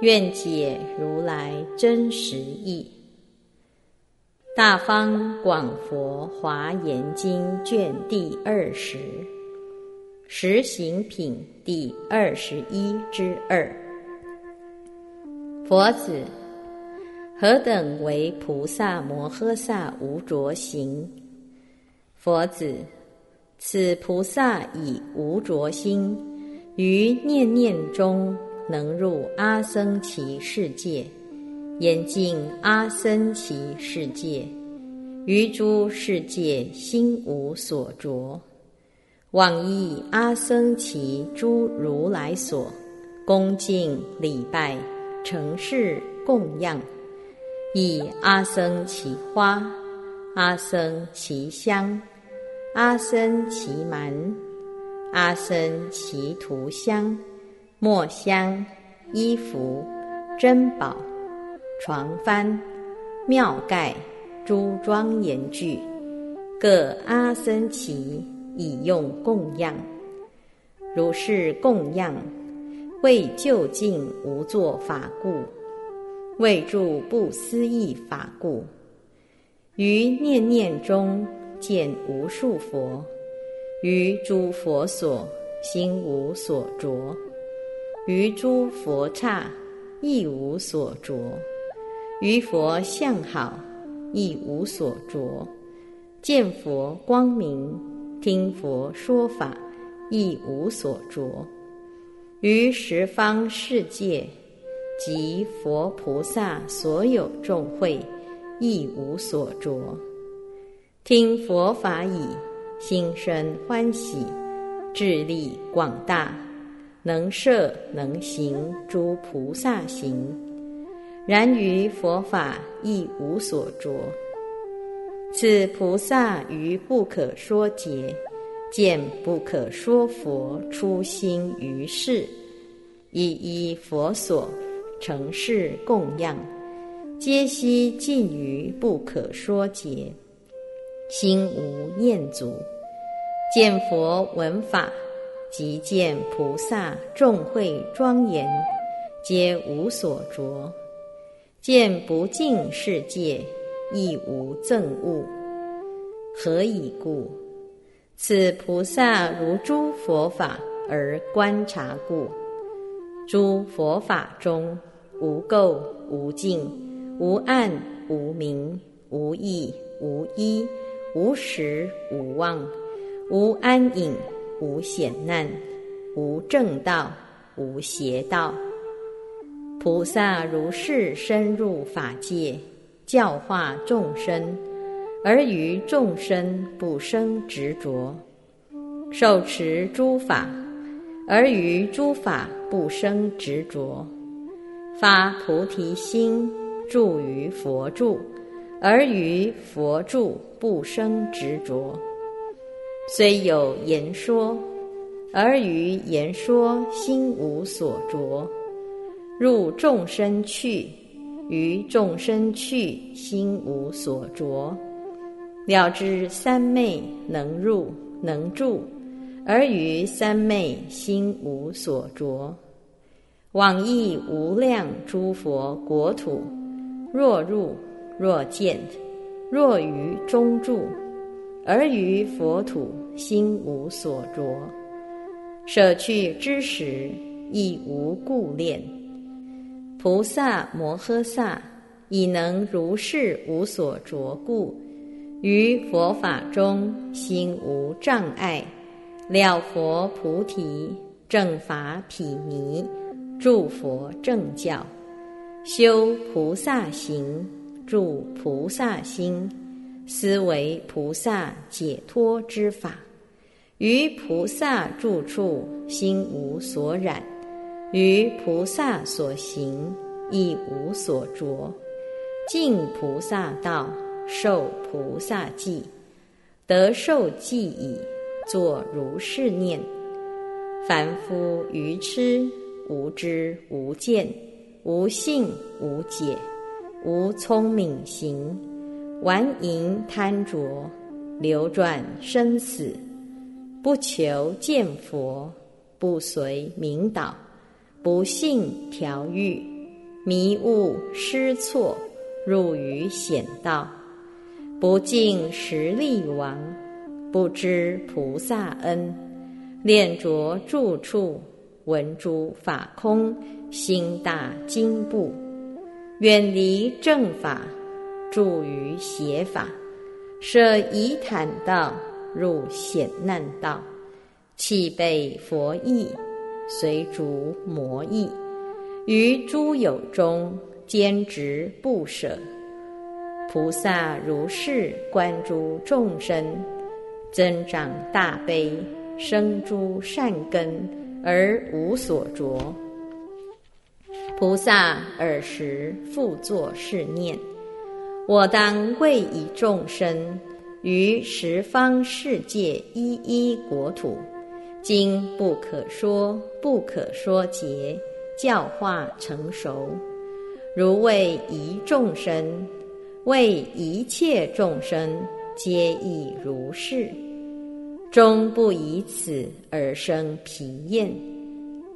愿解如来真实义，《大方广佛华严经》卷第二十，实行品第二十一之二。佛子，何等为菩萨摩诃萨无着行？佛子，此菩萨以无着心，于念念中。能入阿僧祇世界，严禁阿僧祇世界，于诸世界心无所着，往诣阿僧祇诸如来所，恭敬礼拜，承事供养，以阿僧祇花、阿僧祇香、阿僧祇蛮、阿僧祇涂香。墨香、衣服、珍宝、床幡、庙盖、诸庄严具，各阿僧祇以用供养。如是供养，为就近无作法故，为助不思议法故。于念念中见无数佛，于诸佛所心无所着。于诸佛刹亦无所着，于佛相好亦无所着，见佛光明，听佛说法亦无所着，于十方世界及佛菩萨所有众会亦无所着，听佛法已，心生欢喜，智力广大。能摄能行诸菩萨行，然于佛法亦无所着。此菩萨于不可说劫，见不可说佛出心于世，一依佛所成事供养，皆悉尽于不可说劫，心无念足，见佛闻法。即见菩萨众会庄严，皆无所着；见不净世界，亦无憎恶。何以故？此菩萨如诸佛法而观察故。诸佛法中，无垢无净，无暗无明，无异无依，无实无妄，无安隐。无险难，无正道，无邪道。菩萨如是深入法界，教化众生，而于众生不生执着；受持诸法，而于诸法不生执着；发菩提心，住于佛住，而于佛住不生执着。虽有言说，而于言说心无所着；入众生去，于众生去心无所着。了知三昧能入能住，而于三昧心无所着。往诣无量诸佛国土，若入若见，若于中住。而于佛土心无所着，舍去之时亦无故恋。菩萨摩诃萨已能如是无所着故，于佛法中心无障碍，了佛菩提正法毗尼，助佛正教，修菩萨行，助菩萨心。思为菩萨解脱之法，于菩萨住处心无所染，于菩萨所行亦无所着。尽菩萨道，受菩萨记，得受记已，作如是念：凡夫愚痴，无知无见，无信无解，无聪明行，玩淫贪着，流转生死，不求见佛，不随明导，不信调御，迷雾失错，入于险道，不敬实力王，不知菩萨恩，恋着住处，闻诸法空，心大惊怖，远离正法，住于邪法，舍夷坦道，入险难道，弃背佛意，随逐魔意，于诸有中坚执不舍。菩萨如是观诸众生，增长大悲，生诸善根，而无所着。菩萨尔时复作是念：我当为以众生于十方世界一一国土，经不可说不可说劫，教化成熟，如为一众生，为一切众生，皆亦如是。终不以此而生疲厌，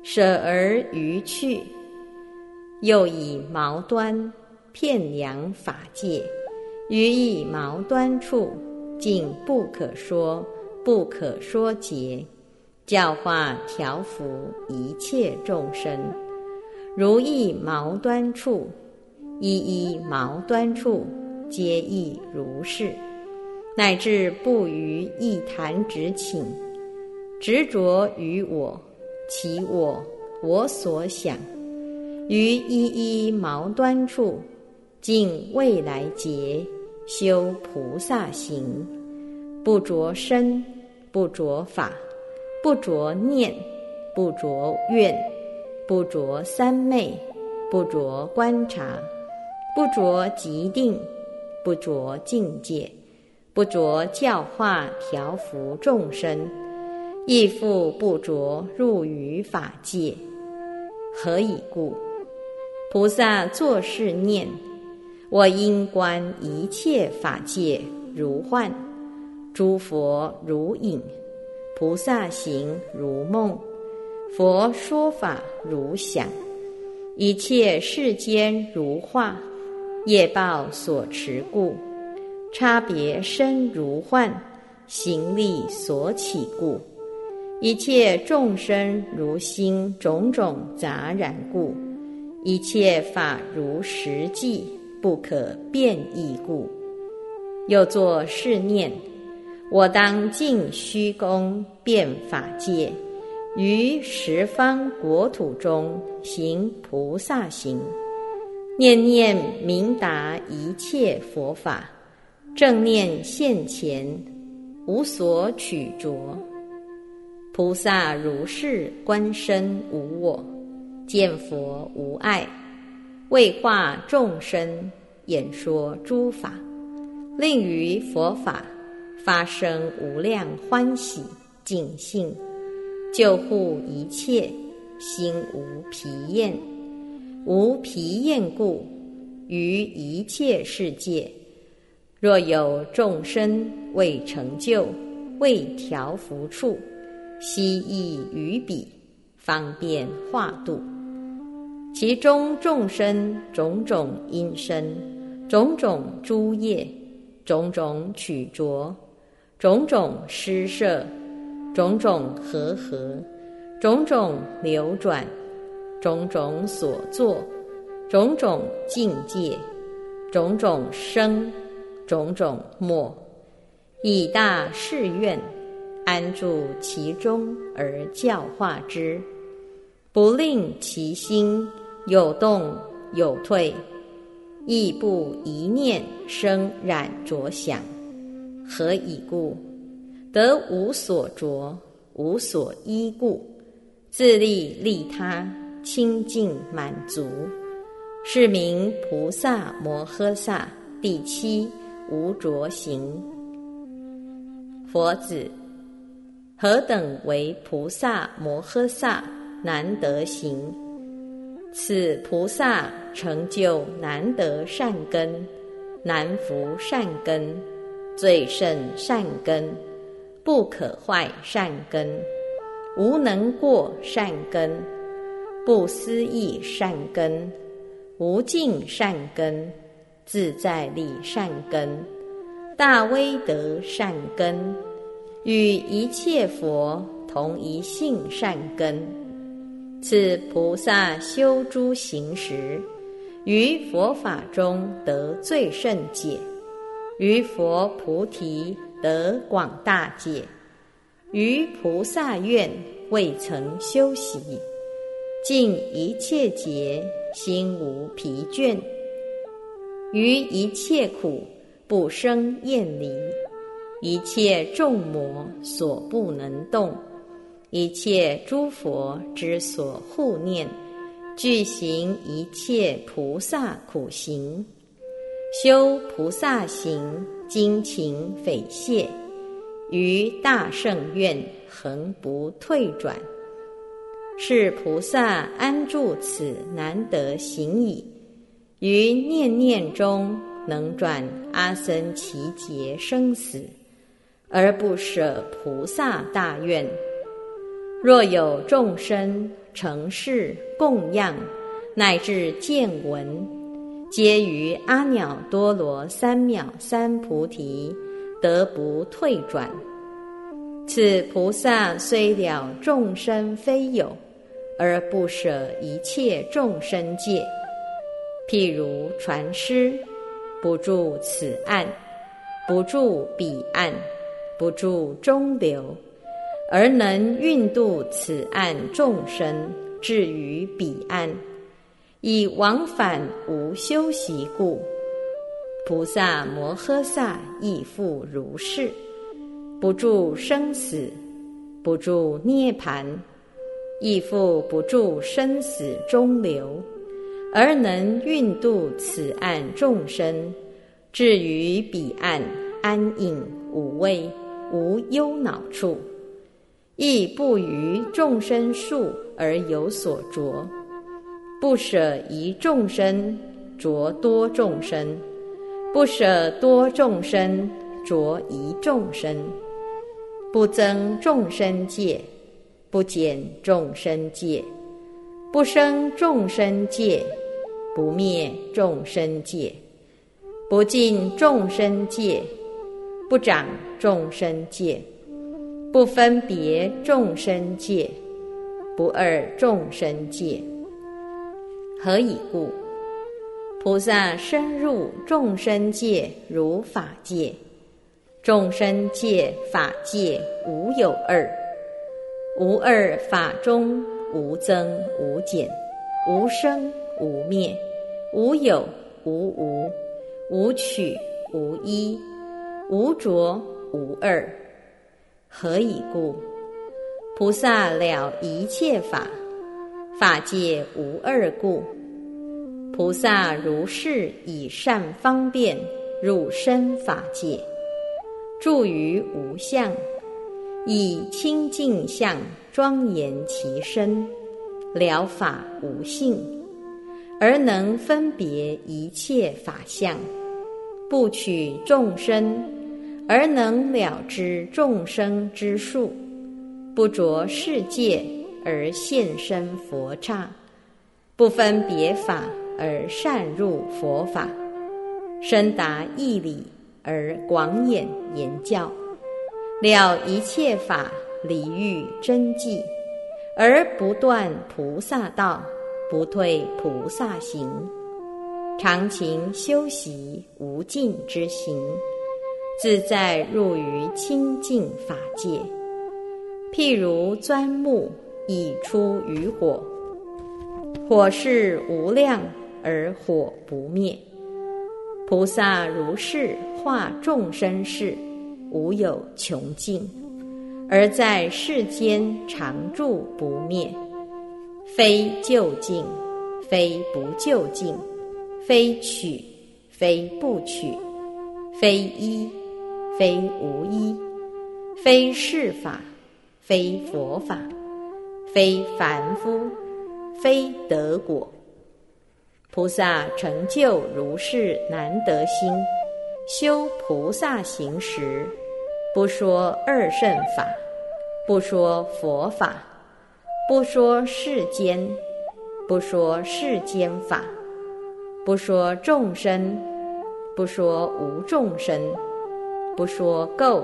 舍而余去。又以毛端片量法界，于一毛端处，尽不可说不可说劫，教化调伏一切众生，如意毛端处，一一毛端处，皆亦如是，乃至不于一弹指顷，执着于我，其我我所想。于一一毛端处，尽未来劫修菩萨行，不着身，不着法，不着念，不着愿，不着三昧，不着观察，不着即定，不着境界，不着教化调伏众生，亦复不着入于法界。何以故？菩萨作是念：我因观一切法界如幻，诸佛如影，菩萨行如梦，佛说法如想，一切世间如画，业报所持故，差别身如幻，行力所起故，一切众生如心种种杂染故。一切法如实际，不可变异故。又作是念：我当尽虚空遍法界，于十方国土中行菩萨行，念念明达一切佛法，正念现前，无所取着。菩萨如是观身无我。见佛无碍，为化众生，演说诸法，令于佛法发生无量欢喜尽兴，救护一切，心无疲厌。无疲厌故，于一切世界，若有众生未成就、未调伏处，悉意于彼，方便化度。其中众生种种因身，种种诸业，种种取着，种种施设，种种和合，种种流转，种种所作，种种境界，种种生，种种没，以大誓愿，安住其中而教化之，不令其心。有动有退，亦不一念生染着想。何以故？得无所着，无所依故，自利利他，清净满足，是名菩萨摩诃萨第七无着行。佛子，何等为菩萨摩诃萨难得行？此菩萨成就难得善根，难服善根，最胜善根，不可坏善根，无能过善根，不思议善根。无尽善根，自在力善根，大威德善根，与一切佛同一性善根。此菩萨修诸行时，于佛法中得最甚解，于佛菩提得广大解，于菩萨愿未曾修习，尽一切劫。心无疲倦，于一切苦不生厌离，一切众魔所不能动，一切诸佛之所护念，具行一切菩萨苦行，修菩萨行，精勤匪懈，于大圣愿恒不退转。是菩萨安住此难得行矣，于念念中能转阿僧祇劫生死，而不舍菩萨大愿。若有众生成事供养，乃至见闻，皆于阿耨多罗三藐三菩提得不退转。此菩萨虽了众生非有。而不舍一切众生界，譬如船师，不住此岸，不住彼岸，不住中流，而能运度此岸众生至于彼岸，以往返无休息故。菩萨摩诃萨亦复如是，不住生死，不住涅盘。亦复不住生死中流，而能运度此岸众生，至于彼岸安隐无畏，无忧恼处；亦不于众生数而有所着，不舍一众生着多众生，不舍多众生着一众生，不增众生界。不减众生界，不生众生界，不灭众生界，不尽众生界，不长众生界，不分别众生界，不二众生界。何以故？菩萨深入众生界如法界，众生界法界无有二。无二法中无增无减，无生无灭，无有无无，无取无依，无着无二。何以故？菩萨了一切法，法界无二故。菩萨如是以善方便入身法界，住于无相。以清净相庄严其身，了法无性，而能分别一切法相，不取众生，而能了知众生之数，不着世界而现身佛刹，不分别法而善入佛法，深达义理而广演言教。了一切法理欲真迹，而不断菩萨道，不退菩萨行，常勤修习无尽之行，自在入于清净法界。譬如钻木以出于火，火势无量而火不灭。菩萨如是化众生事。无有穷尽，而在世间常住不灭，非究竟，非不究竟，非取，非不取，非一，非无一，非是法，非佛法，非凡夫，非得果。菩萨成就如是难得心，修菩萨行时，不说二圣法，不说佛法，不说世间，不说世间法，不说众生，不说无众生，不说垢，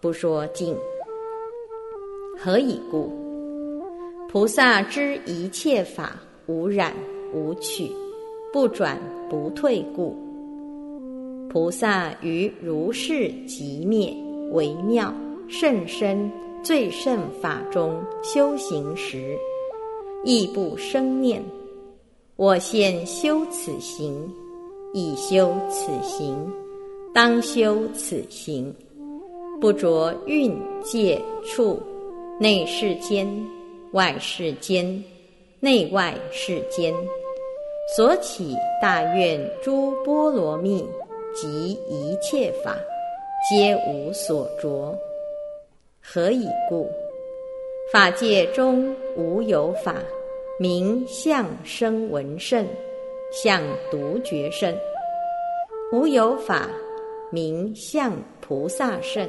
不说净。何以故？菩萨知一切法无染无取。不转不退故，菩萨于如是极灭微妙甚深最胜法中修行时，亦不生念：我现修此行，已修此行，当修此行，不着蕴界处，内世间，外世间，内外世间。所起大愿诸波罗蜜及一切法，皆无所着。何以故？法界中无有法名相生闻圣，相独觉圣；无有法名相菩萨圣，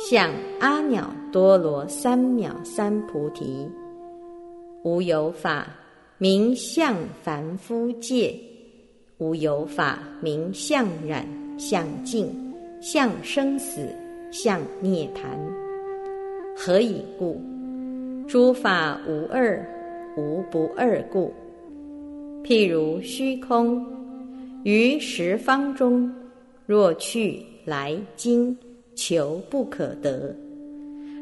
相阿耨多罗三藐三菩提；无有法。名相凡夫界，无有法名相染相净相生死相涅盘。何以故？诸法无二，无不二故。譬如虚空，于十方中，若去来经，求不可得。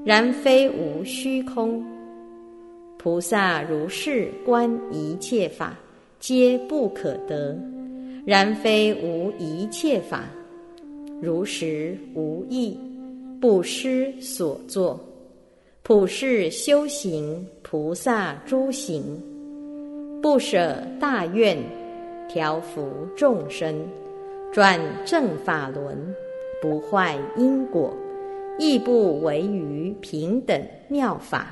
然非无虚空。菩萨如是观一切法，皆不可得。然非无一切法，如实无异，不失所作。普世修行菩萨诸行，不舍大愿，调伏众生，转正法轮，不坏因果，亦不违于平等妙法。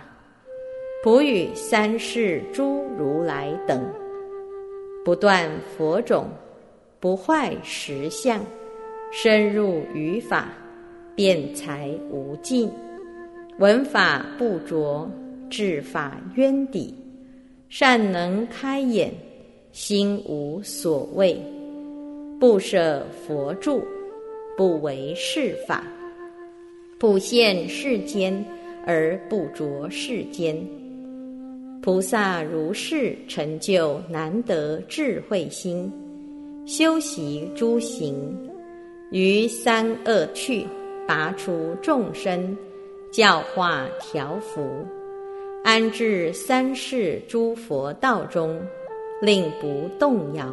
普与三世诸如来等，不断佛种，不坏实相，深入于法，辩才无尽，闻法不着，治法渊底，善能开眼，心无所谓，不舍佛住，不为世法，普现世间而不着世间。菩萨如是成就难得智慧心，修习诸行，于三恶趣拔除众生，教化调伏，安置三世诸佛道中，令不动摇。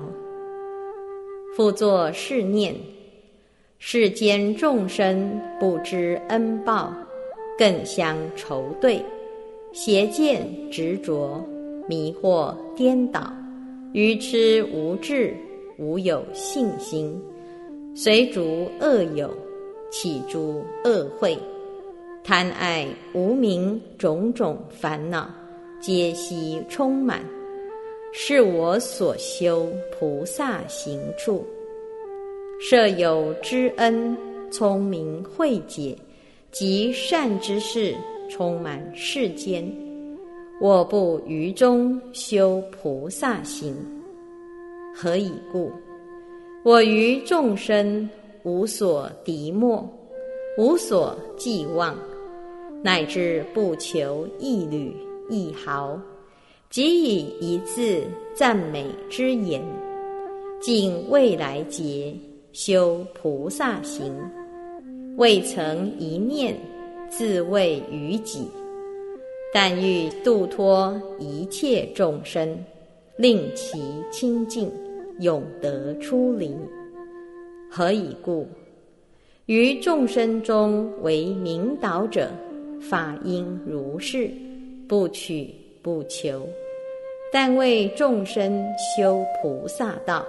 复作是念：世间众生不知恩报，更相仇对。邪见执着，迷惑颠倒，愚痴无智，无有信心，随逐恶友，起诸恶慧，贪爱无明种种烦恼，皆悉充满，是我所修菩萨行处。设有知恩、聪明慧解及善之事。充满世间，我不于中修菩萨行。何以故？我于众生无所敌莫，无所寄望，乃至不求一缕一毫，即以一字赞美之言，尽未来劫修菩萨行，未曾一念。自谓于己，但欲度脱一切众生，令其清净，永得出离。何以故？于众生中为明导者，法应如是，不取不求，但为众生修菩萨道，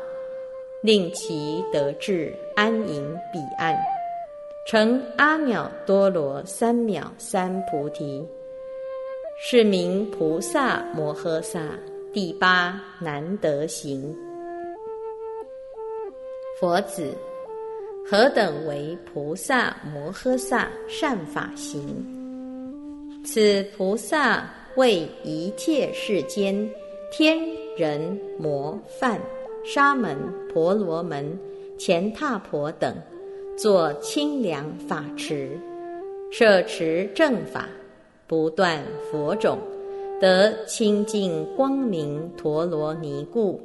令其得至安隐彼岸，成阿耨多罗三藐三菩提。是名菩萨摩诃萨第八难得行。佛子，何等为菩萨摩诃萨善法行？此菩萨为一切世间天人魔梵、沙门、婆罗门、乾闼婆等，作清凉法池，摄持正法。不断佛种，得清净光明陀罗尼故，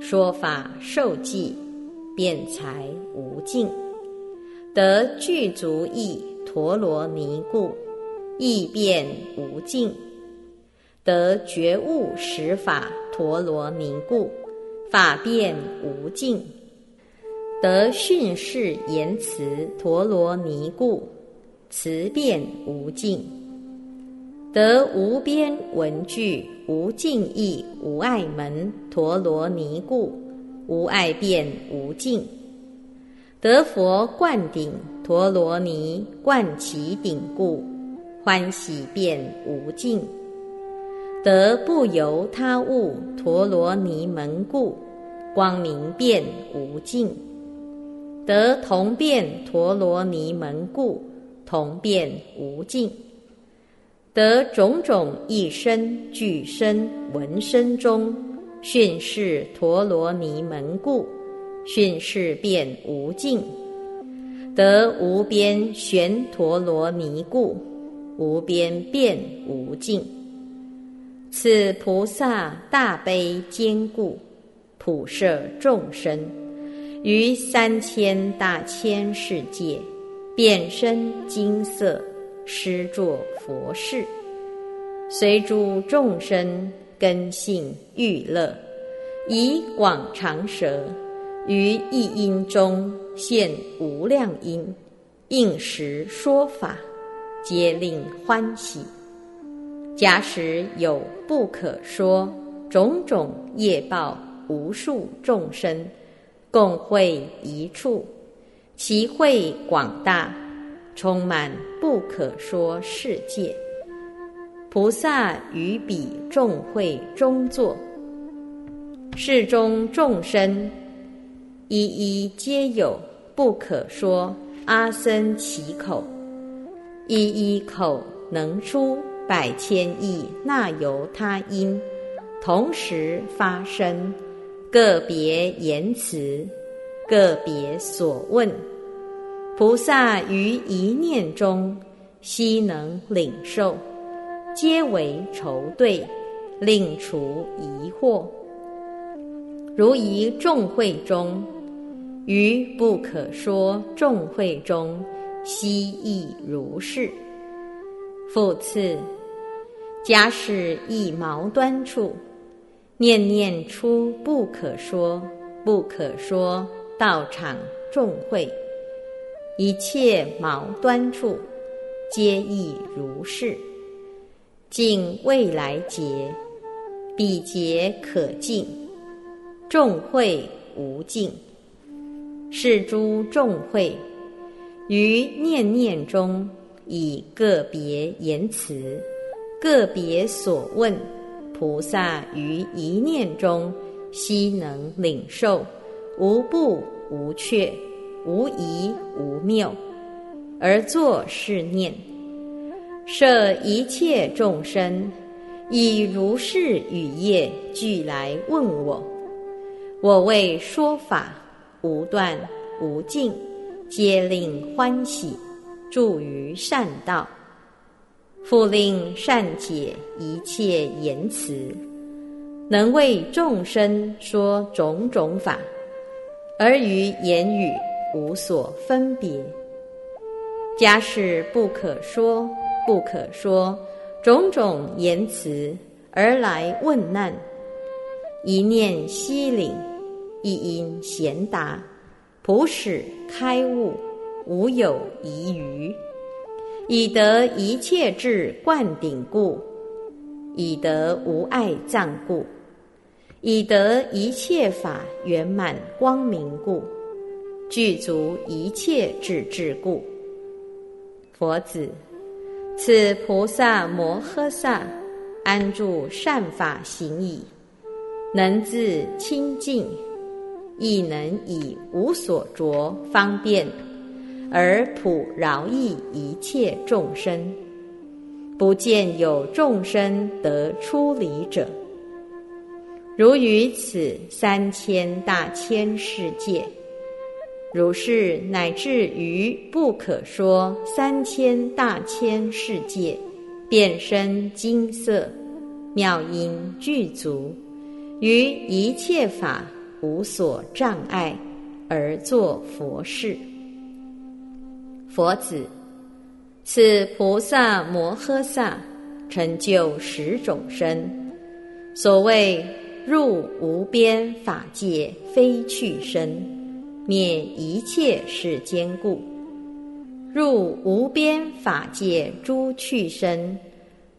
说法受记，辩才无尽；得具足意陀罗尼故，意辩无尽；得觉悟实法陀罗尼故，法辩无尽；得训示言辞陀罗尼故，辞辩无尽。得无边文具无尽意无碍门陀罗尼故无碍辩无尽，得佛灌顶陀罗尼灌其顶故欢喜辩无尽，得不由他物陀罗尼门故光明辩无尽，得同辩陀罗尼门故同辩无尽。得种种一身具身闻身中训示陀罗尼门故，训示遍无尽；得无边旋陀罗尼故，无边遍无尽。此菩萨大悲坚固，普摄众生，于三千大千世界，遍身金色。施作佛事，随诸众生根性欲乐，以广长舌于一音中现无量音，应时说法，皆令欢喜。假使有不可说种种业报，无数众生共会一处，其会广大。充满不可说世界，菩萨于彼众会中坐，世中众生一一皆有不可说阿僧祇口，一一口能出百千亿那由他音，同时发生，个别言辞，个别所问。菩萨于一念中悉能领受，皆为愁对，令除疑惑。如一众会中，于不可说众会中，悉亦如是。复次，假使一毛端处，念念出不可说，不可说道场众会。一切毛端处，皆亦如是。尽未来劫，彼劫可尽，众会无尽。是诸众会，于念念中，以个别言辞，个别所问，菩萨于一念中，悉能领受，无不无缺。无疑无谬，而作是念：设一切众生，以如是语业俱来问我，我为说法无断无尽，皆令欢喜，助于善道，复令善解一切言辞，能为众生说种种法，而于言语。无所分别，家事不可说，不可说种种言辞而来问难，一念息领，一因贤达，普使开悟，无有疑余，以得一切智灌顶故，以得无碍藏故，以得一切法圆满光明故，具足一切智智故。佛子，此菩萨摩诃萨安住善法行矣，能自清净，亦能以无所着方便，而普饶益一切众生，不见有众生得出离者。如于此三千大千世界。如是乃至于不可说三千大千世界，变身金色，妙音具足，于一切法无所障碍，而作佛事。佛子，此菩萨摩诃萨成就十种身，所谓入无边法界，非去身。灭一切世间故，入无边法界诸去身，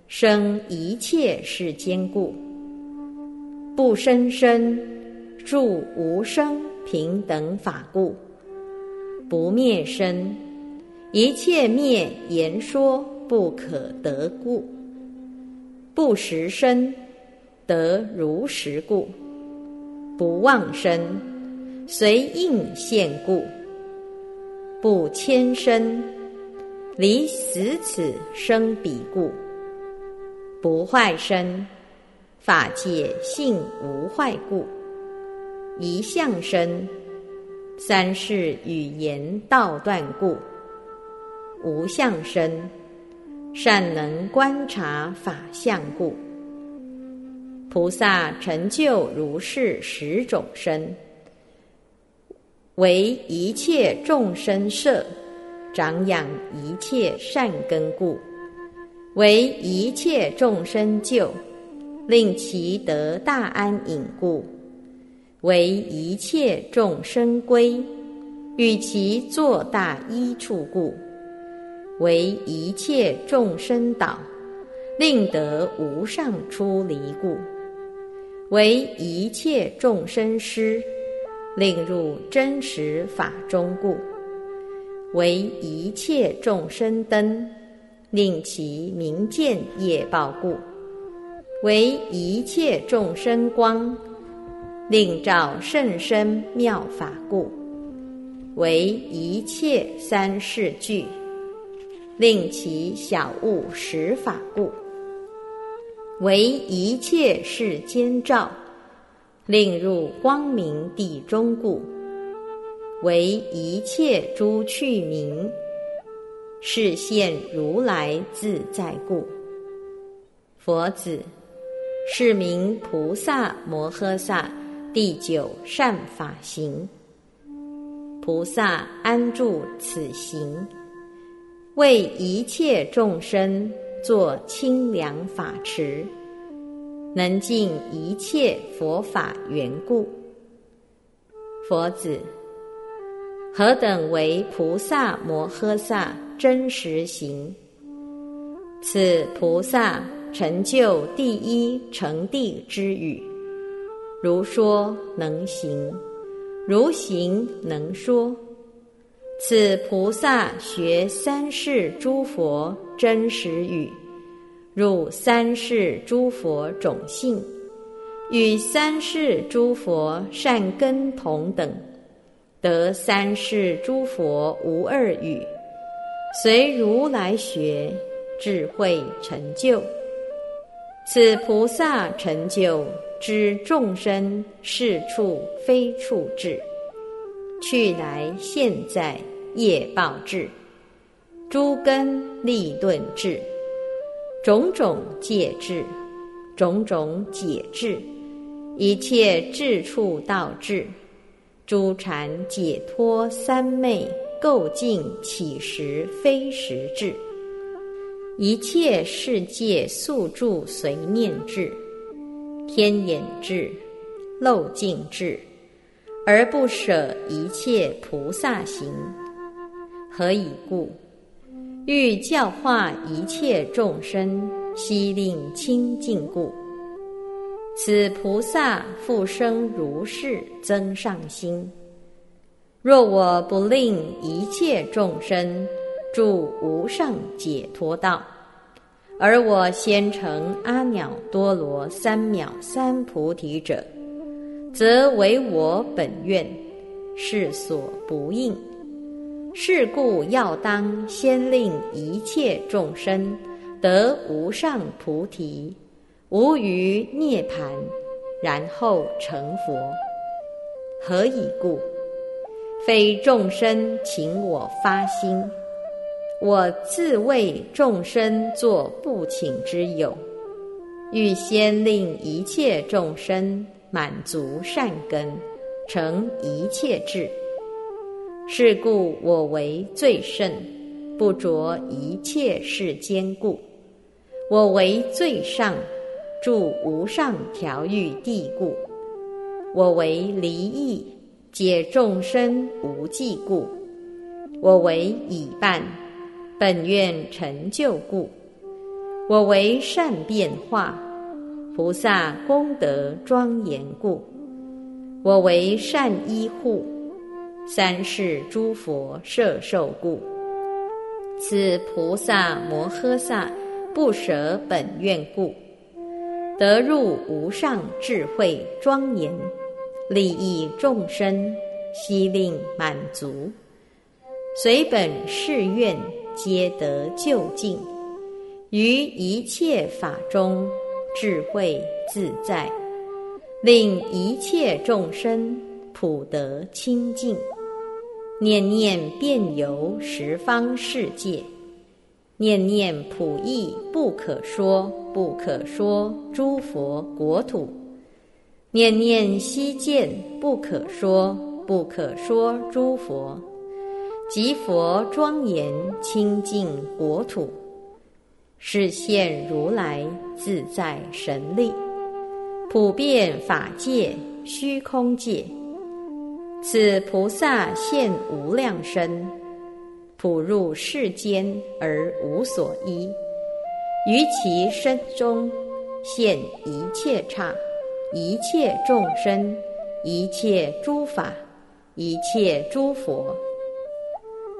生一切世间故，不生生住无生平等法故，不灭生一切灭言说不可得故，不实身得如实故，不妄身。随应现故，不迁身；离死此生彼故，不坏身。法界性无坏故，一相身；三世语言道断故，无相身。善能观察法相故，菩萨成就如是十种身。为一切众生摄，长养一切善根故；为一切众生救，令其得大安隐故；为一切众生归，与其作大依处故；为一切众生导，令得无上出离故；为一切众生师。令入真实法中故，为一切众生灯，令其明见业报故；为一切众生光，令照甚深妙法故；为一切三世具，令其小悟实法故；为一切世间照。令入光明地中故，为一切诸趣名，是现如来自在故。佛子，是名菩萨摩诃萨第九善法行。菩萨安住此行，为一切众生作清凉法池。能尽一切佛法缘故，佛子，何等为菩萨摩诃萨真实行？此菩萨成就第一成地之语，如说能行，如行能说。此菩萨学三世诸佛真实语。入三世诸佛种性，与三世诸佛善根同等，得三世诸佛无二语，随如来学，智慧成就。此菩萨成就知众生是处非处智，去来现在业报智，诸根利钝智。种种戒智，种种解智，一切智处道智，诸禅解脱三昧构境起时非实智，一切世界宿住随念智，天眼智，漏尽智，而不舍一切菩萨行，何以故？欲教化一切众生，悉令清净故。此菩萨复生如是增上心。若我不令一切众生住无上解脱道，而我先成阿耨多罗三藐三菩提者，则为我本愿，是所不应。是故要当先令一切众生得无上菩提。无余涅盘，然后成佛。何以故？非众生请我发心，我自为众生作不请之有，欲先令一切众生满足善根，成一切智。是故我为最胜，不着一切世间故。我为最上。住无上调御地故，我为离异解众生无际故，我为已办本愿成就故，我为善变化菩萨功德庄严故，我为善依护三世诸佛摄受故，此菩萨摩诃萨不舍本愿故。得入无上智慧庄严，利益众生，悉令满足，随本誓愿，皆得究竟。于一切法中，智慧自在，令一切众生普得清净，念念遍游十方世界。念念普益不可说不可说诸佛国土，念念悉见不可说不可说诸佛，即佛庄严清净国土，是现如来自在神力，普遍法界虚空界，此菩萨现无量身。普入世间而无所依，于其身中现一切刹，一切众生，一切诸法，一切诸佛。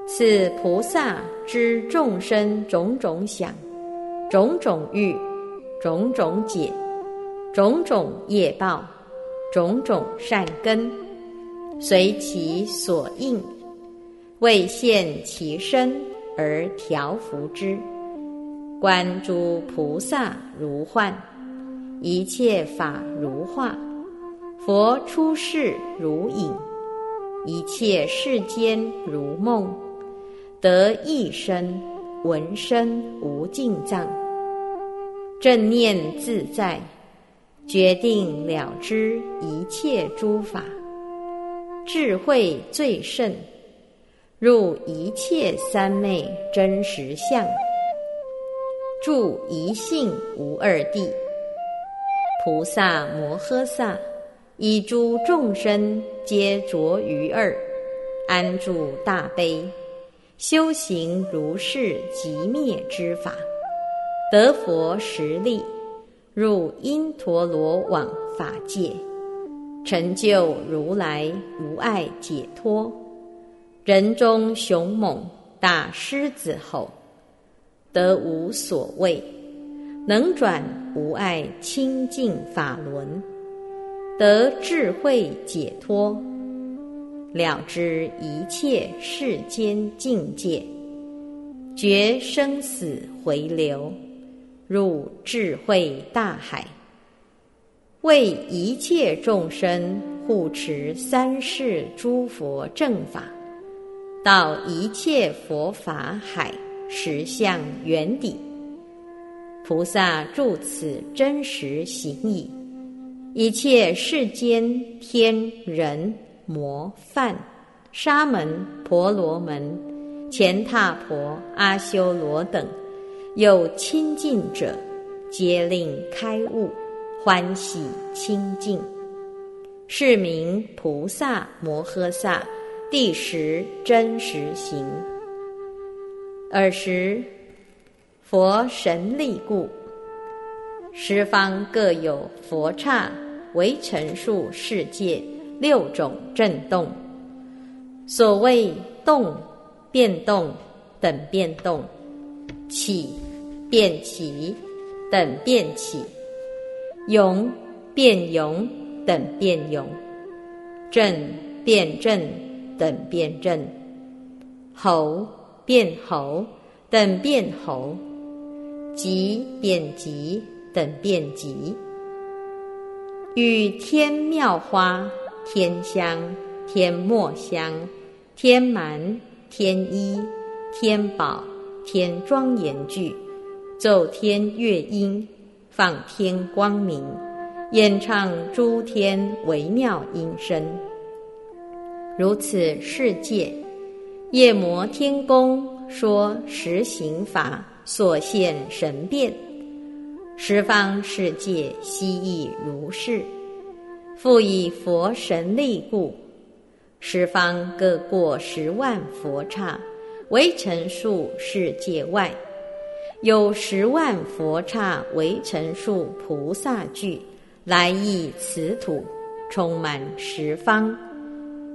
此菩萨知众生种种想、种种欲、种种解、种种业报、种种善根，随其所应。为现其身而调伏之，观诸菩萨如幻，一切法如化，佛出世如影，一切世间如梦，得一生闻身无尽藏，正念自在，决定了知一切诸法，智慧最甚。入一切三昧真实相，住一性无二地。菩萨摩诃萨以诸众生皆着于二，安住大悲，修行如是极灭之法，得佛实力，入因陀罗网法界，成就如来无碍解脱。人中雄猛大狮子吼，得无所谓，能转无碍清净法轮，得智慧解脱，了知一切世间境界，绝生死回流，入智慧大海，为一切众生护持三世诸佛正法。到一切佛法海实相圆底，菩萨住此真实行矣。一切世间天人魔梵沙门婆罗门乾闼婆阿修罗等，有亲近者，皆令开悟，欢喜清净，是名菩萨摩诃萨。第十真实行，尔时佛神力故，十方各有佛刹为陈述世界六种震动。所谓动、变动等变动，起、变起等变起，涌、变涌等变涌，震、变震等变震，猴、变猴等变猴，急变急等变急，与天妙花、天香、天墨香、天蛮、天衣、天宝、天庄严具，奏天乐音，放天光明，演唱诸天微妙音声。如此世界，夜摩天宫说实行法所现神变，十方世界悉亦如是。复以佛神力故，十方各过十万佛刹，为陈数世界外，有十万佛刹为陈数菩萨聚，来诣此土，充满十方。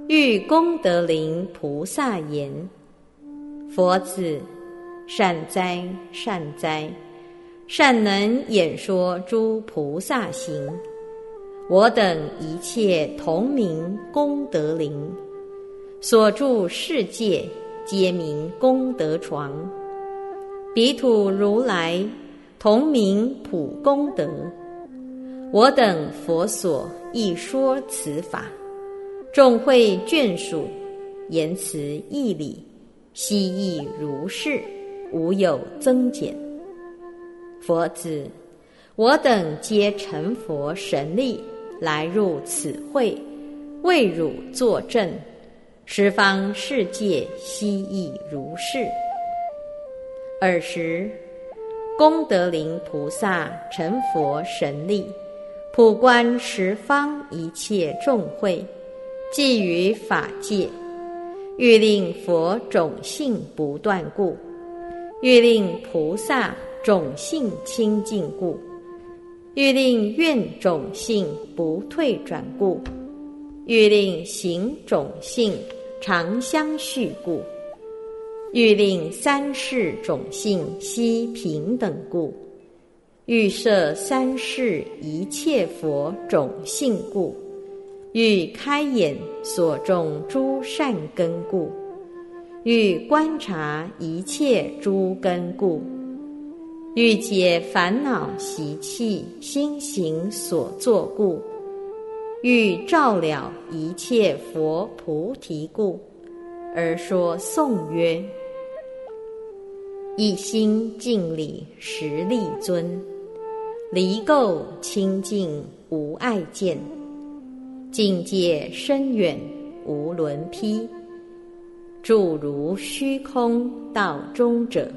欲功德林菩萨言：“佛子，善哉善哉，善能演说诸菩萨行。我等一切同名功德林，所住世界皆名功德床。彼土如来同名普功德。我等佛所亦说此法。”众会眷属，言辞义理，悉亦如是，无有增减。佛子，我等皆成佛神力，来入此会，为汝作证。十方世界悉亦如是。尔时，功德林菩萨成佛神力，普观十方一切众会。寄于法界，欲令佛种性不断故；欲令菩萨种性清净故；欲令愿种性不退转故；欲令行种性常相续故；欲令三世种性悉平等故；欲设三世一切佛种性故。欲开眼所种诸善根故，欲观察一切诸根故，欲解烦恼习气心行所作故，欲照了一切佛菩提故，而说颂曰：一心敬礼十力尊，离垢清净无碍见。境界深远无伦披，住如虚空道中者，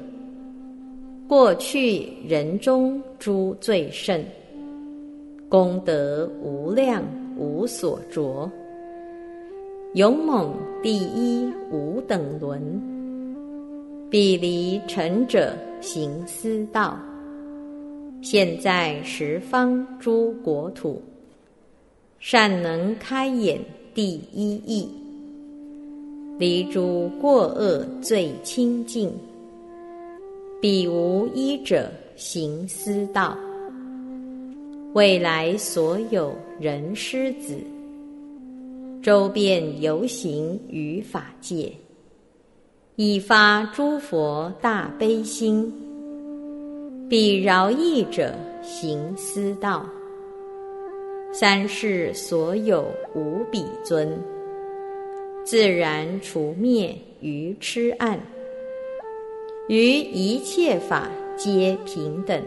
过去人中诸最胜，功德无量无所着，勇猛第一无等伦，彼离尘者行思道，现在十方诸国土。善能开眼第一义，离诸过恶最清净。彼无一者行思道，未来所有人师子，周遍游行于法界，以发诸佛大悲心。彼饶益者行思道。三世所有无比尊，自然除灭于痴暗，于一切法皆平等。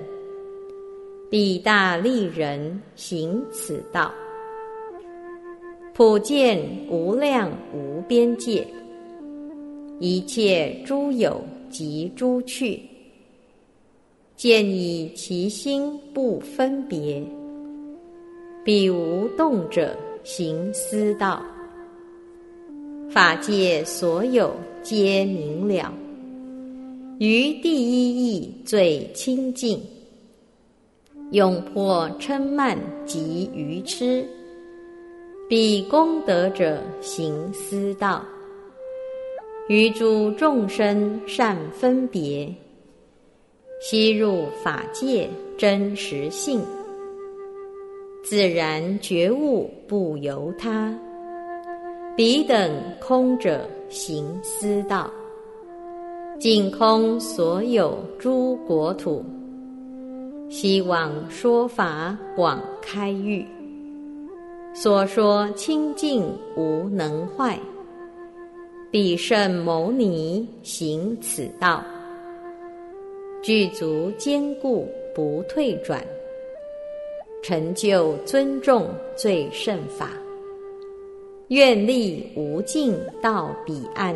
彼大利人行此道，普见无量无边界，一切诸有及诸趣，见以其心不分别。彼无动者行思道，法界所有皆明了，于第一义最清净，永破嗔慢及愚痴。彼功德者行思道，于诸众生善分别，悉入法界真实性，自然觉悟不由他。彼等空者行思道，净空所有诸国土。希望说法广开喻，所说清净无能坏。彼胜牟尼行此道，具足坚固不退转，成就尊重最胜法，愿力无尽到彼岸。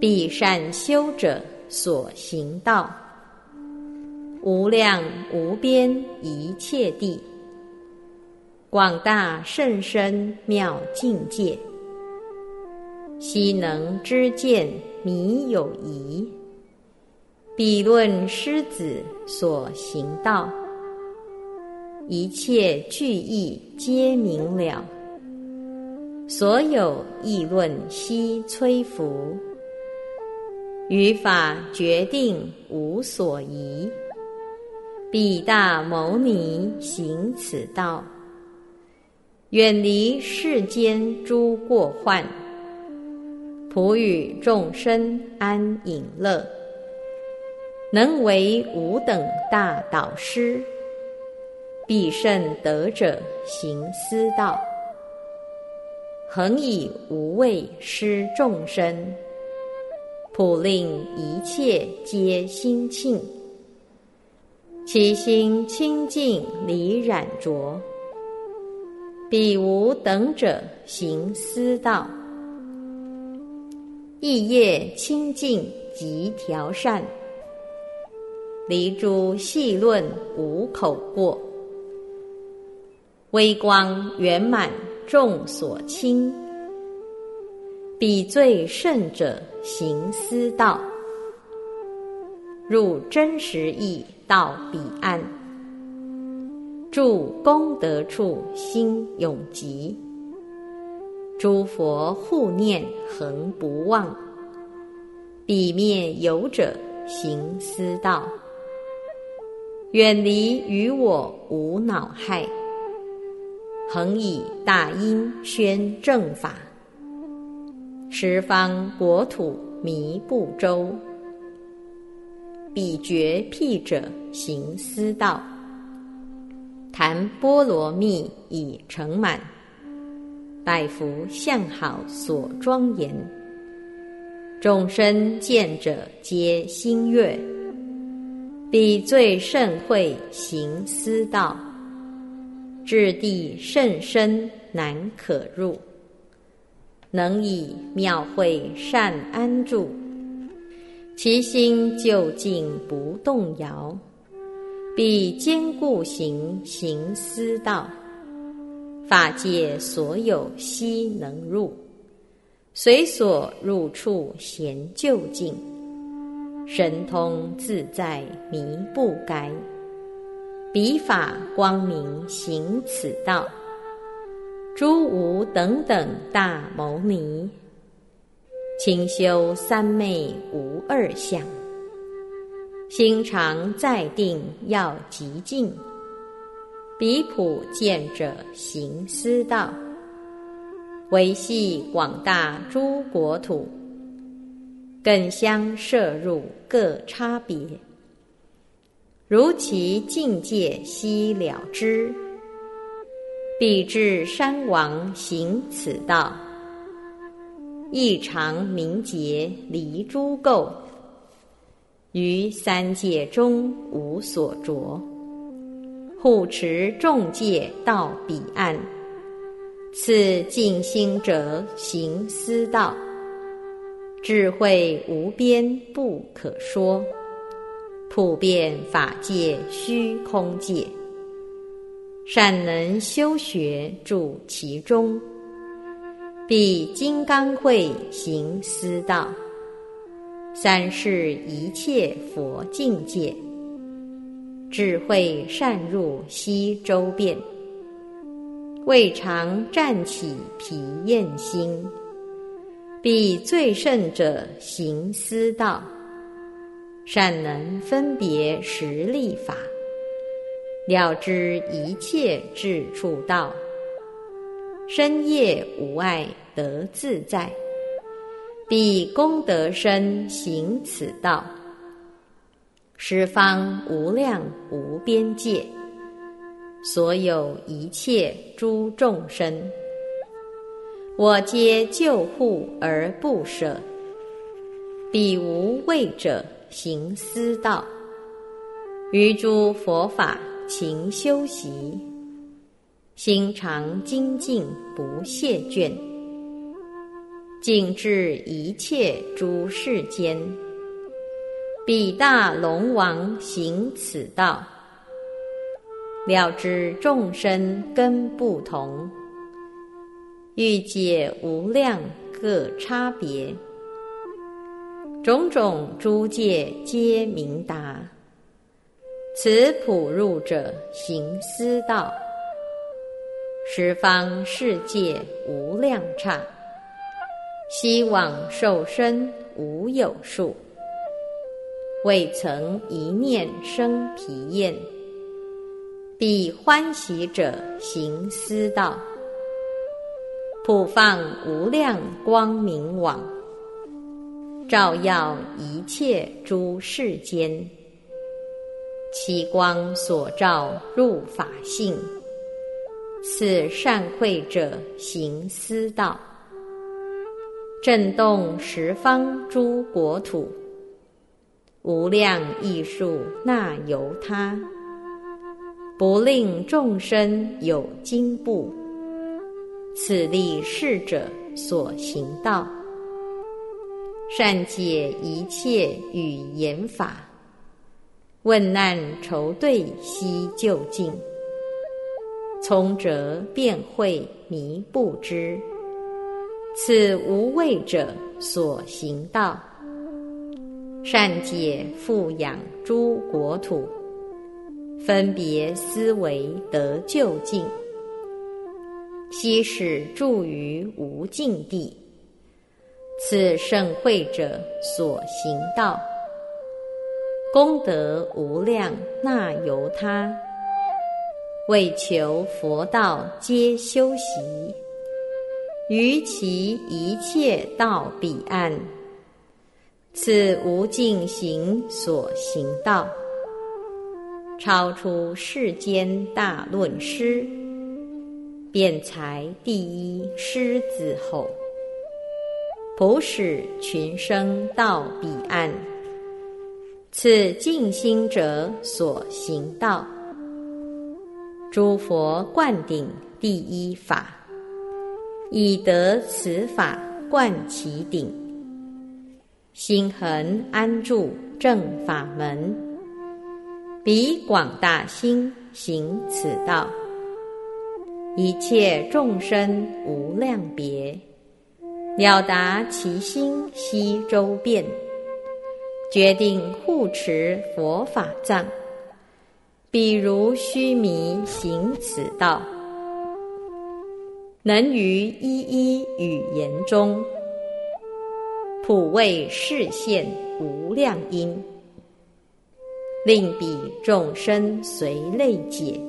彼善修者所行道。无量无边一切地，广大甚深妙境界，悉能知见迷有疑。彼论师子所行道，一切句意皆明了。所有议论悉摧伏，语法决定无所疑。彼大牟尼行此道，远离世间诸过患，普与众生安隐乐，能为吾等大导师。必胜德者行思道，恒以无畏施众生，普令一切皆心庆。其心清净离染浊，彼无等者行思道，意业清净即调善，离诸细论无口过，微光圆满众所亲，彼最胜者行思道，入真实义。到彼岸，住功德处心永集，诸佛护念恒不忘。彼灭有者行思道，远离于我无恼害，恒以大音宣正法，十方国土弥不周。彼觉辟者行思道，谈波罗蜜已成满，百福相好所庄严，众生见者皆心悦。彼最甚会行思道，至地甚深难可入，能以妙慧善安住。其心究竟不动摇，必坚固行行思道，法界所有悉能入，随所入处闲就近，神通自在迷不改，彼法光明行此道，诸无等等大牟尼。清修三昧无二相，心常在定要极静。彼普见者行思道，维系广大诸国土，更相摄入各差别。如其境界悉了知，彼至山王行此道。异常明洁离诸垢，于三界中无所着。护持众戒到彼岸，此静心者行思道，智慧无边不可说，普遍法界虚空界，善能修学住其中。彼金刚会行思道，三世一切佛境界，智慧善入悉周遍。未尝暂起疲厌心，必最胜者行思道。善能分别实力法，了知一切智处道。深夜无碍得自在，彼功德深行此道。十方无量无边界。所有一切诸众生，我皆救护而不舍。彼无畏者行思道，于诸佛法勤修习，心常精进不懈倦，尽至一切诸世间。彼大龙王行此道。了知众生根不同，欲解无量各差别，种种诸界皆明达。此普入者行思道，十方世界无量刹，希往受身无有数，未曾一念生疲厌。必欢喜者行思道，普放无量光明网，照耀一切诸世间。其光所照入法性，此善慧者行思道，震动十方诸国土，无量艺术那由他。不令众生有惊怖，此力士者所行道，善解一切语言法，问难愁对悉究竟，从者便会迷不知，此无畏者所行道，善解富养诸国土。分别思维得究竟，悉使住于无尽地。此胜会者所行道，功德无量，那由他？为求佛道皆修习，于其一切道彼岸。此无尽行所行道。超出世间大论师，辩才第一狮子吼，普使群生到彼岸。此静心者所行道，诸佛灌顶第一法，以得此法灌其顶，心恒安住正法门。彼广大心行此道，一切众生无量别，了达其心悉周遍，决定护持佛法藏，比如须弥行此道，能于一一语言中，普为示现无量因。令彼众生随类解，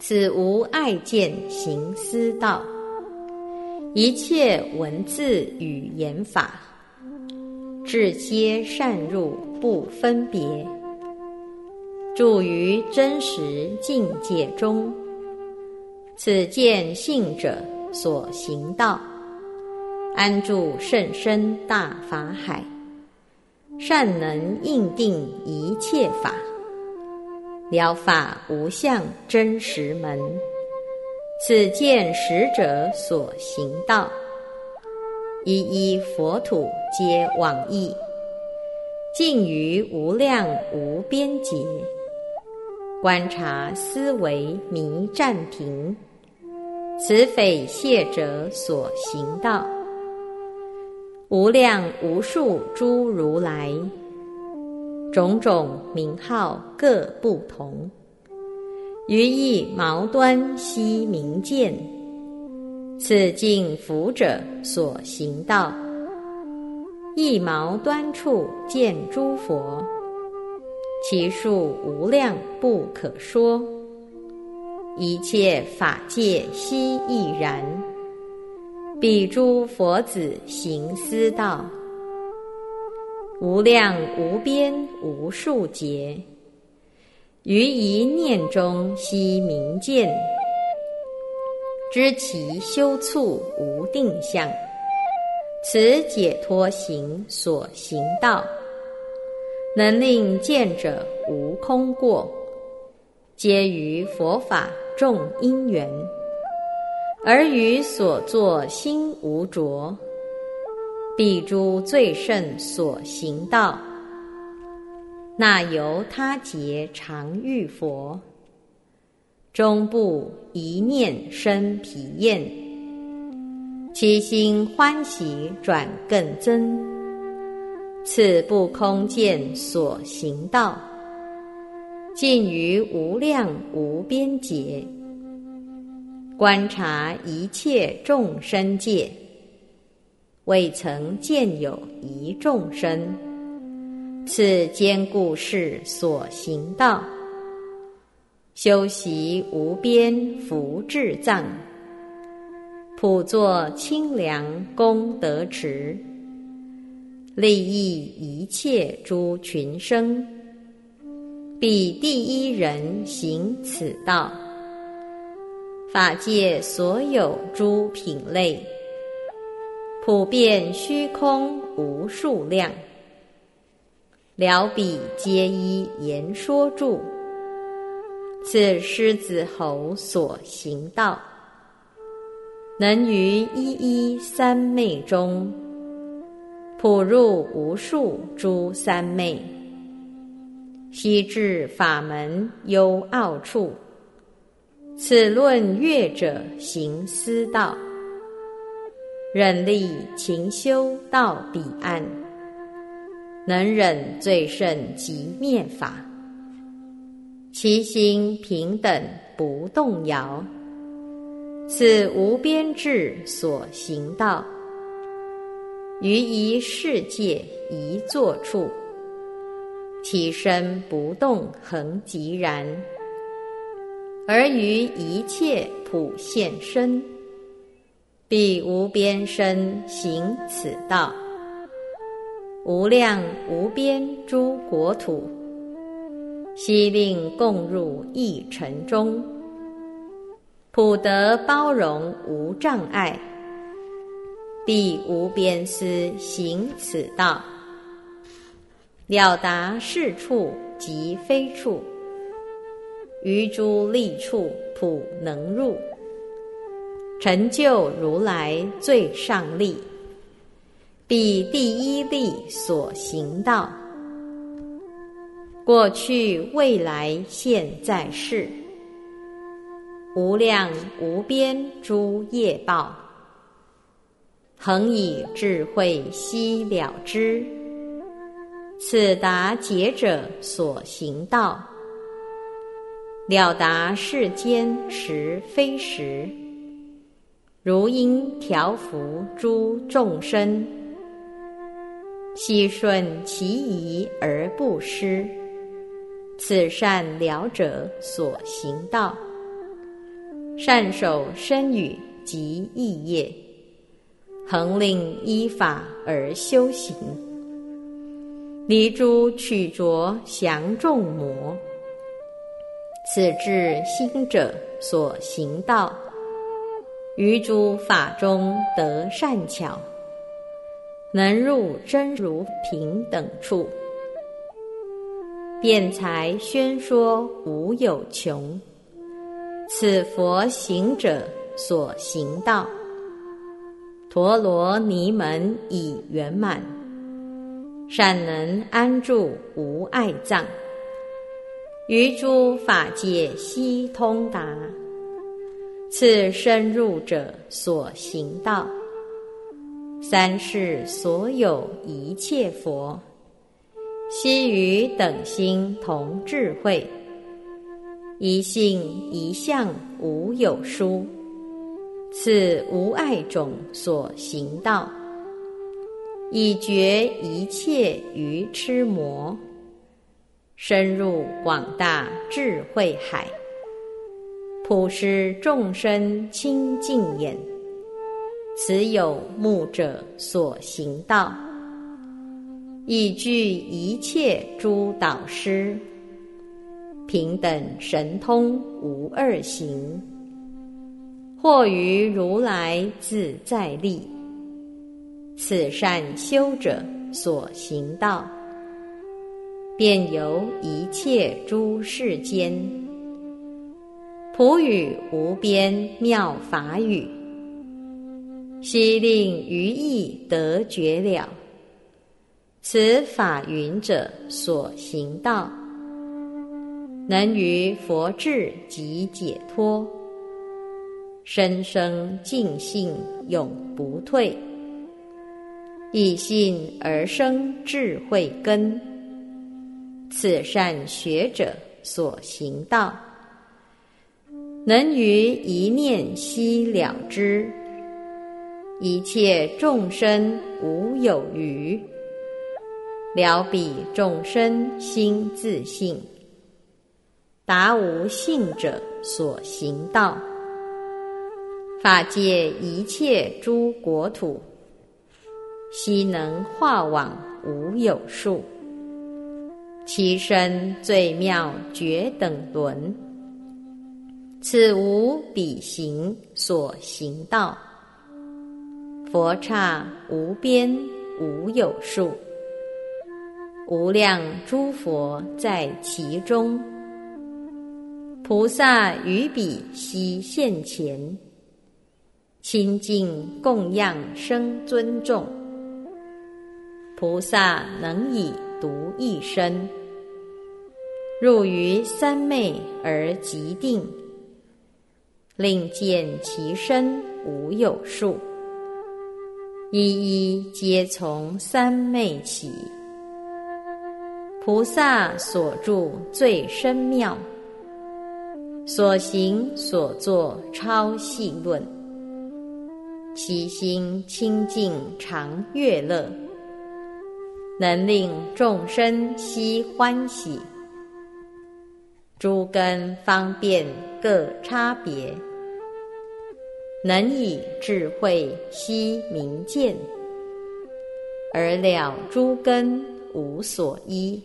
此无爱见行思道。一切文字语言法，至皆善入不分别，住于真实境界中。此见性者所行道，安住甚深大法海。善能应定一切法，了法无相真实门。此见识者所行道，一一佛土皆往诣，尽于无量无边劫。观察思维迷暂停，此匪谢者所行道。无量无数诸如来，种种名号各不同。于一毛端悉明见，此尽福者所行道。一毛端处见诸佛，其数无量不可说。一切法界悉亦然。彼诸佛子行思道，无量无边无数劫。于一念中悉明见，知其修处无定向。此解脱行所行道，能令见者无空过，皆于佛法众因缘，而于所作心无着。彼诸最胜所行道。那由他劫常遇佛，终不一念生疲厌，其心欢喜转更增。此不空见所行道，尽于无量无边劫，观察一切众生界，未曾见有一众生。此坚固是所行道，修习无边福智藏，普作清凉功德池，利益一切诸群生。彼第一人行此道，法界所有诸品类，普遍虚空无数量。了彼皆依言说住，此狮子吼所行道，能于一一三昧中，普入无数诸三昧，悉至法门幽奥处。此论乐者行思道，忍力勤修到彼岸。能忍最胜极灭法，其心平等不动摇。此无边智所行道，于一世界一坐处，其身不动恒寂然，而于一切普现身，彼无边身行此道。无量无边诸国土，悉令共入一尘中，普得包容无障碍，必无边思行此道，了达是处即非处，于诸利处普能入，成就如来最上利。彼第一力所行道，过去未来现在世，无量无边诸业报，恒以智慧悉了之。此达劫者所行道，了达世间实非实，如因调伏诸众生。悉顺其宜而不失，此善了者所行道。善守身语及意业，恒令依法而修行。离诸取着降众魔，此智心者所行道。于诸法中得善巧。能入真如平等处，辩才宣说无有穷。此佛行者所行道，陀罗尼门已圆满，善能安住无碍藏，于诸法界悉通达。此深入者所行道。三世所有一切佛，悉与等心同智慧，一性一相无有殊，此无碍种所行道，以绝一切愚痴魔，深入广大智慧海，普施众生清净眼，此有目者所行道。以具一切诸导师，平等神通无二行，或于如来自在力，此善修者所行道，便由一切诸世间，普语无边妙法语，悉令于意得觉了。此法云者所行道，能于佛智及解脱，生生净性永不退，以信而生智慧根。此善学者所行道，能于一念悉了之，一切众生无有余。了彼众生心自性，达无性者所行道。法界一切诸国土，悉能化往无有数。其身最妙绝等轮，此无彼行所行道。佛刹无边无有数。无量诸佛在其中，菩萨于彼悉现前，清净供养生尊重。菩萨能以独一身，入于三昧而即定，令见其身无有数，一一皆从三昧起。菩萨所住最深妙，所行所作超细论，其心清净常悦乐，能令众生悉欢喜。诸根方便各差别，能以智慧悉明见，而了诸根无所依。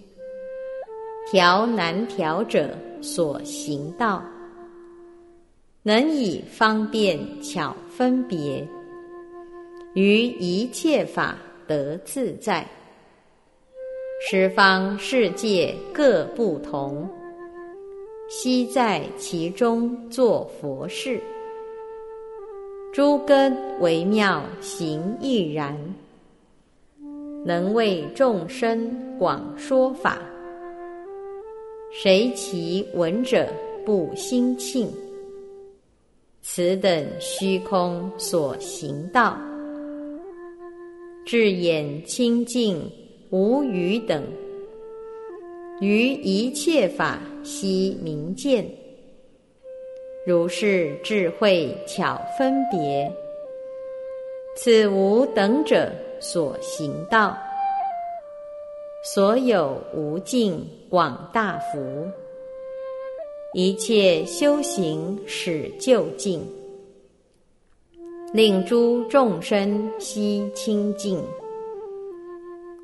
调难调者所行道，能以方便巧分别，于一切法得自在。十方世界各不同，悉在其中作佛事。诸根微妙行亦然，能为众生广说法。谁其闻者不心庆？此等虚空所行道，智眼清净无余等，于一切法悉明见。如是智慧巧分别，此无等者所行道。所有无尽广大福，一切修行始究竟，令诸众生悉清净。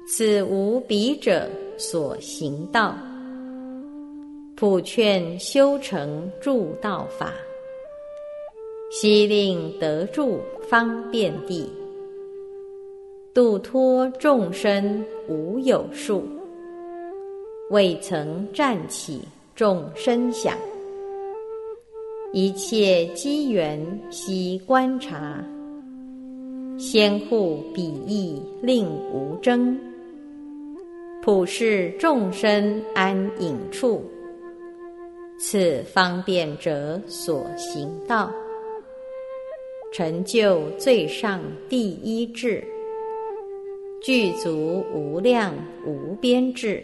此无彼者所行道，普劝修成助道法，悉令得住方便地。度脱众生无有数，未曾站起众生想，一切机缘悉观察，先护彼意令无争，普世众生安隐处，此方便者所行道，成就最上第一智。具足无量无边智，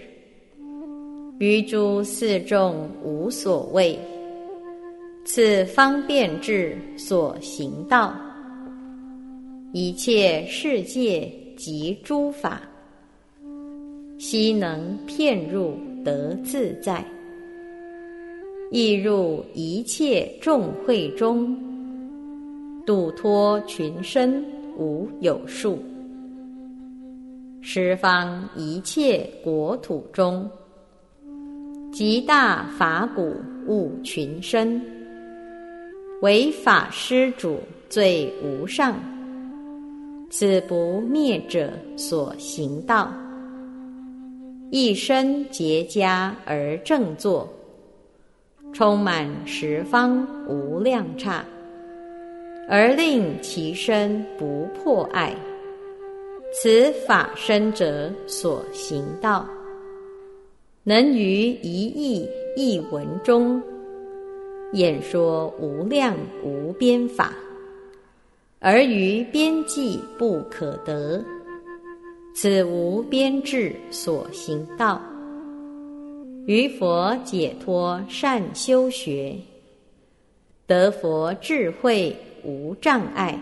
于诸四众无所谓。此方便智所行道，一切世界及诸法，悉能遍入得自在，亦入一切众会中，度脱群生无有数。十方一切国土中，极大法鼓悟群生，为法师主最无上，此不灭者所行道，一生结跏而正坐，充满十方无量刹，而令其身不破碍。此法身者所行道，能于一意一文中演说无量无边法，而于边际不可得。此无边智所行道，于佛解脱善修学，得佛智慧无障碍。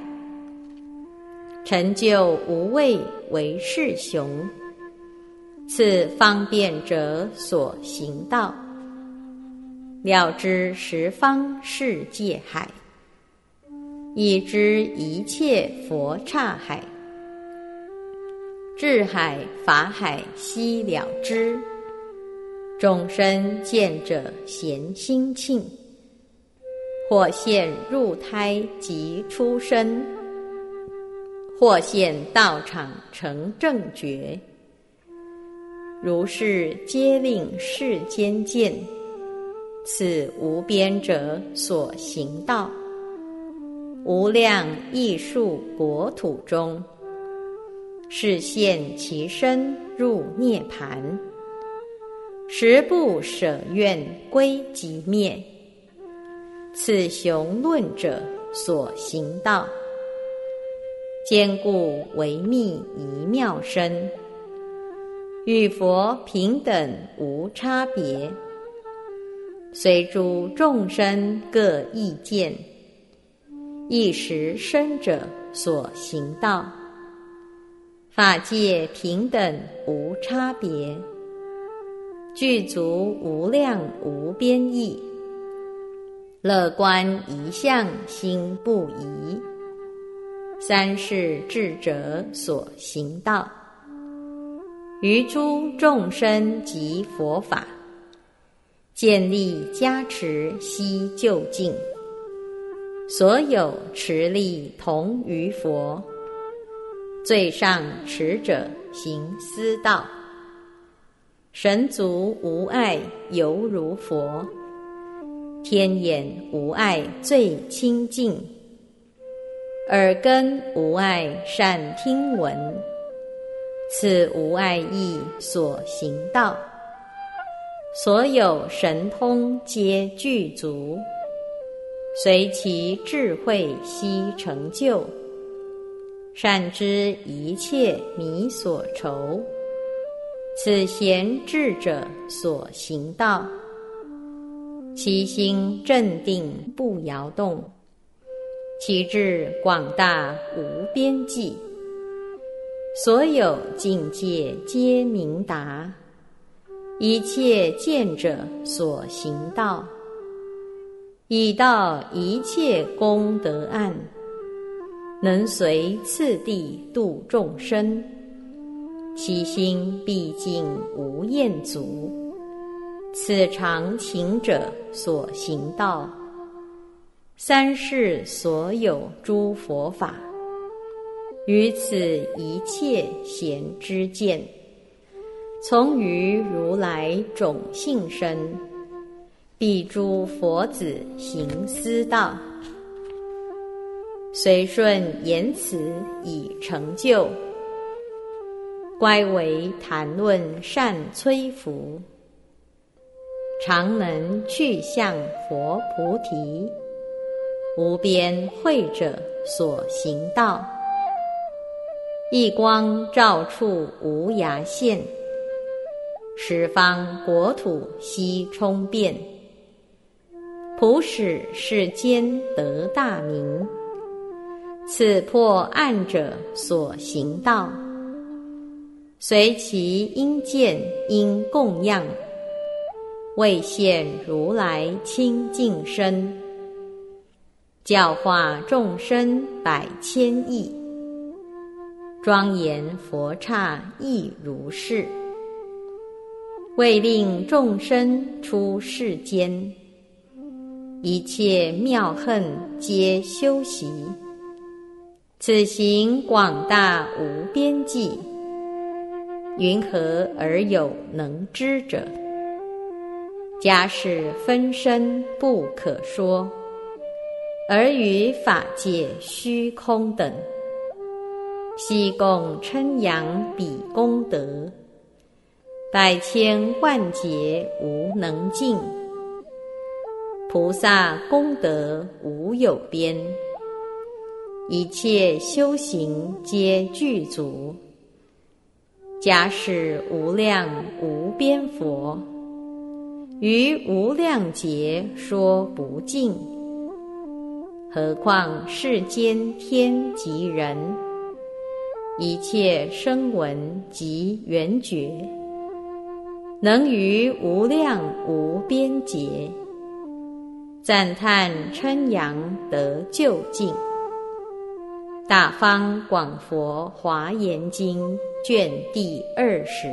成就无畏为世雄，此方便者所行道，了知十方世界海，已知一切佛刹海，智海法海悉了知，众生见者咸心庆，或现入胎即出生。或现道场成正觉，如是皆令世间见，此无边者所行道，无量艺术国土中，是现其身入涅盘，十不舍愿归极灭，此雄论者所行道。坚固维密一妙身，与佛平等无差别。随诸众生各意见，一时生者所行道，法界平等无差别，具足无量无边意，乐观一向心不移。三世智者所行道，于诸众生及佛法，建立加持悉就近，所有持力同于佛。最上持者行思道，神足无碍犹如佛，天眼无碍最清净。耳根无碍善听闻，此无碍意所行道。所有神通皆具足，随其智慧悉成就。善知一切迷所愁，此贤智者所行道。其心镇定不摇动。其智广大无边际，所有境界皆明达，一切见者所行道，以道一切功德岸，能随次第度众生，其心毕竟无厌足，此常情者所行道。三世所有诸佛法，于此一切贤之见，从于如来种性身，彼诸佛子行思道，随顺言辞以成就，乖为谈论善摧伏，常能去向佛菩提。无边慧者所行道，一光照处无涯现，十方国土悉充遍，普使世间得大名。此破暗者所行道，随其因见因供养，为现如来清净身，教化众生百千亿，庄严佛刹亦如是，为令众生出世间，一切妙恨皆修习。此行广大无边际，云何而有能知者？假使分身不可说，而于法界虚空等，悉共称扬彼功德，百千万劫无能尽，菩萨功德无有边。一切修行皆具足，假使无量无边佛，于无量劫说不尽。何况世间天及人，一切声闻及缘觉，能于无量无边劫，赞叹称扬得究竟。大方广佛华严经卷第二十。